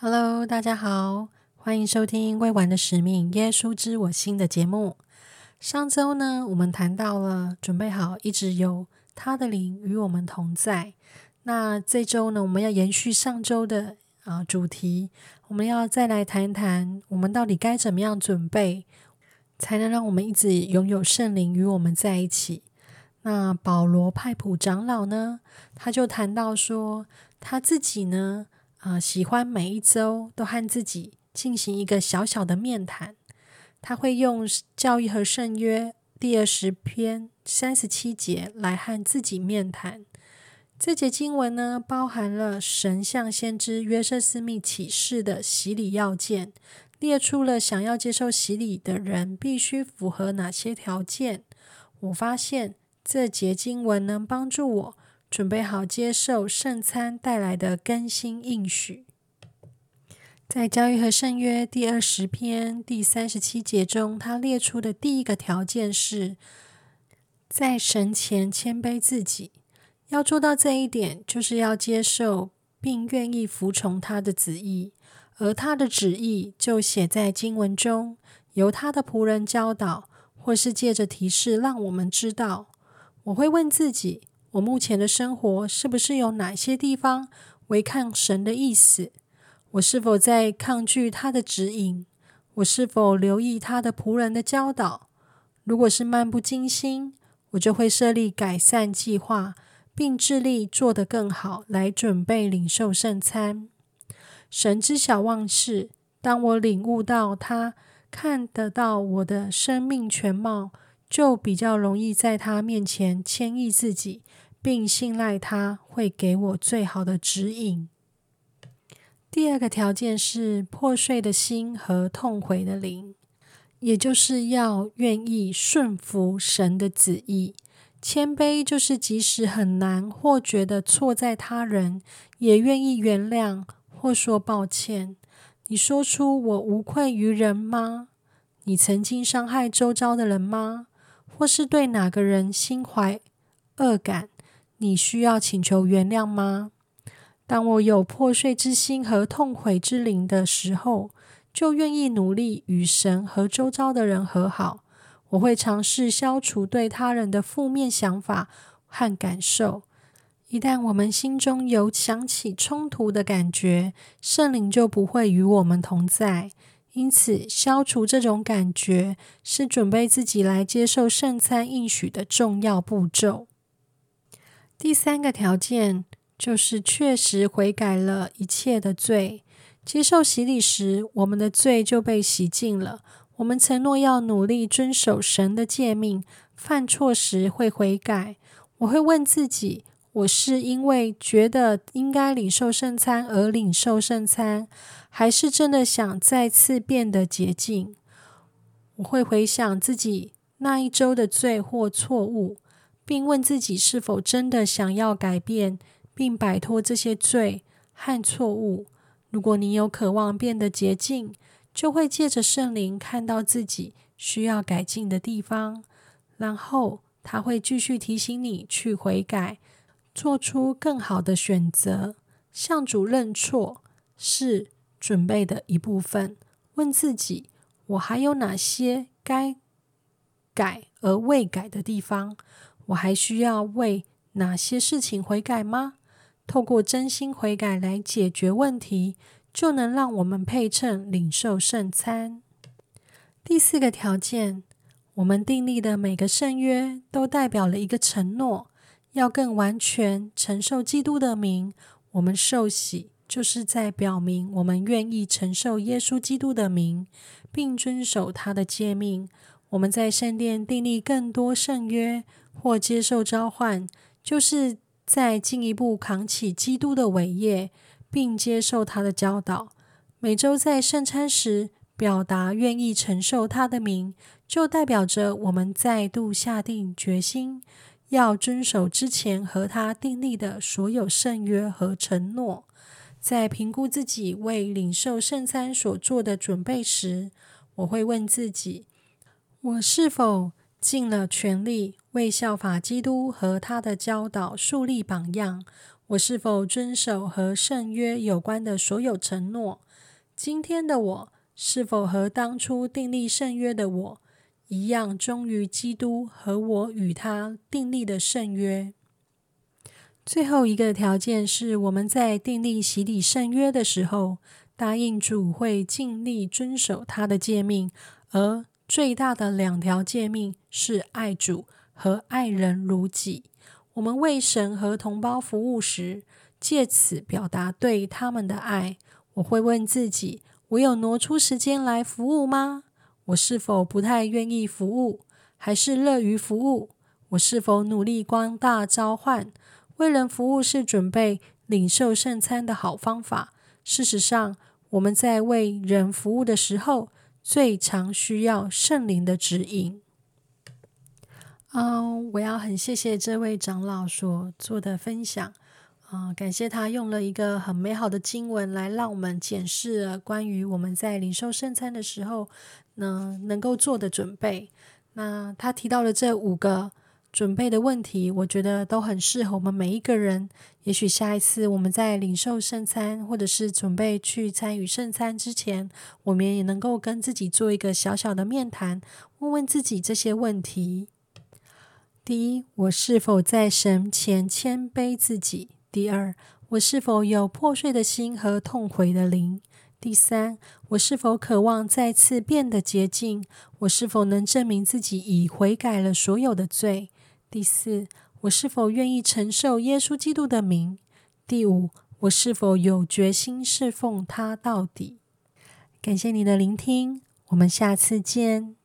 Hello，大家好，欢迎收听《未完的使命：耶稣之我心》的节目。上周呢，我们谈到了准备好，一直有他的灵与我们同在。那这周呢，我们要延续上周的啊主题，我们要再来谈谈，我们到底该怎么样准备，才能让我们一直拥有圣灵与我们在一起。那保罗派普长老呢，他就谈到说，他自己呢。啊，喜欢每一周都和自己进行一个小小的面谈。他会用《教义和圣约》第二十篇三十七节来和自己面谈。这节经文呢，包含了神向先知约瑟斯密启示的洗礼要件，列出了想要接受洗礼的人必须符合哪些条件。我发现这节经文能帮助我。准备好接受圣餐带来的更新应许。在《教育和圣约》第二十篇第三十七节中，他列出的第一个条件是，在神前谦卑自己。要做到这一点，就是要接受并愿意服从他的旨意，而他的旨意就写在经文中，由他的仆人教导，或是借着提示让我们知道。我会问自己。我目前的生活是不是有哪些地方违抗神的意思？我是否在抗拒他的指引？我是否留意他的仆人的教导？如果是漫不经心，我就会设立改善计划，并致力做得更好，来准备领受圣餐。神知晓万事，当我领悟到他看得到我的生命全貌。就比较容易在他面前谦抑自己，并信赖他会给我最好的指引。第二个条件是破碎的心和痛悔的灵，也就是要愿意顺服神的旨意。谦卑就是即使很难或觉得错在他人，也愿意原谅或说抱歉。你说出我无愧于人吗？你曾经伤害周遭的人吗？或是对哪个人心怀恶感，你需要请求原谅吗？当我有破碎之心和痛悔之灵的时候，就愿意努力与神和周遭的人和好。我会尝试消除对他人的负面想法和感受。一旦我们心中有想起冲突的感觉，圣灵就不会与我们同在。因此，消除这种感觉是准备自己来接受圣餐应许的重要步骤。第三个条件就是确实悔改了一切的罪。接受洗礼时，我们的罪就被洗净了。我们承诺要努力遵守神的诫命，犯错时会悔改。我会问自己。我是因为觉得应该领受圣餐而领受圣餐，还是真的想再次变得洁净？我会回想自己那一周的罪或错误，并问自己是否真的想要改变并摆脱这些罪和错误。如果你有渴望变得洁净，就会借着圣灵看到自己需要改进的地方，然后他会继续提醒你去悔改。做出更好的选择，向主认错是准备的一部分。问自己：我还有哪些该改而未改的地方？我还需要为哪些事情悔改吗？透过真心悔改来解决问题，就能让我们配称领受圣餐。第四个条件，我们订立的每个圣约都代表了一个承诺。要更完全承受基督的名，我们受洗就是在表明我们愿意承受耶稣基督的名，并遵守他的诫命。我们在圣殿订立更多圣约或接受召唤，就是在进一步扛起基督的伟业，并接受他的教导。每周在圣餐时表达愿意承受他的名，就代表着我们再度下定决心。要遵守之前和他订立的所有圣约和承诺。在评估自己为领受圣餐所做的准备时，我会问自己：我是否尽了全力为效法基督和他的教导树立榜样？我是否遵守和圣约有关的所有承诺？今天的我是否和当初订立圣约的我一样，忠于基督和我与他订立的圣约？最后一个条件是，我们在订立洗礼圣约的时候，答应主会尽力遵守他的诫命，而最大的两条诫命是爱主和爱人如己。我们为神和同胞服务时，借此表达对他们的爱。我会问自己：我有挪出时间来服务吗？我是否不太愿意服务，还是乐于服务？我是否努力光大召唤？为人服务是准备领受圣餐的好方法。事实上，我们在为人服务的时候，最常需要圣灵的指引。嗯，我要很谢谢这位长老所做的分享啊，感谢他用了一个很美好的经文来让我们检视关于我们在领受圣餐的时候呢能够做的准备。那他提到了这五个准备的问题，我觉得都很适合我们每一个人。也许下一次我们在领受圣餐或者是准备去参与圣餐之前，我们也能够跟自己做一个小小的面谈，问问自己这些问题。第一，我是否在神前谦卑自己？第二，我是否有破碎的心和痛悔的灵？第三，我是否渴望再次变得洁净？我是否能证明自己已悔改了所有的罪？第四，我是否愿意承受耶稣基督的名？第五，我是否有决心侍奉他到底？感谢你的聆听，我们下次见。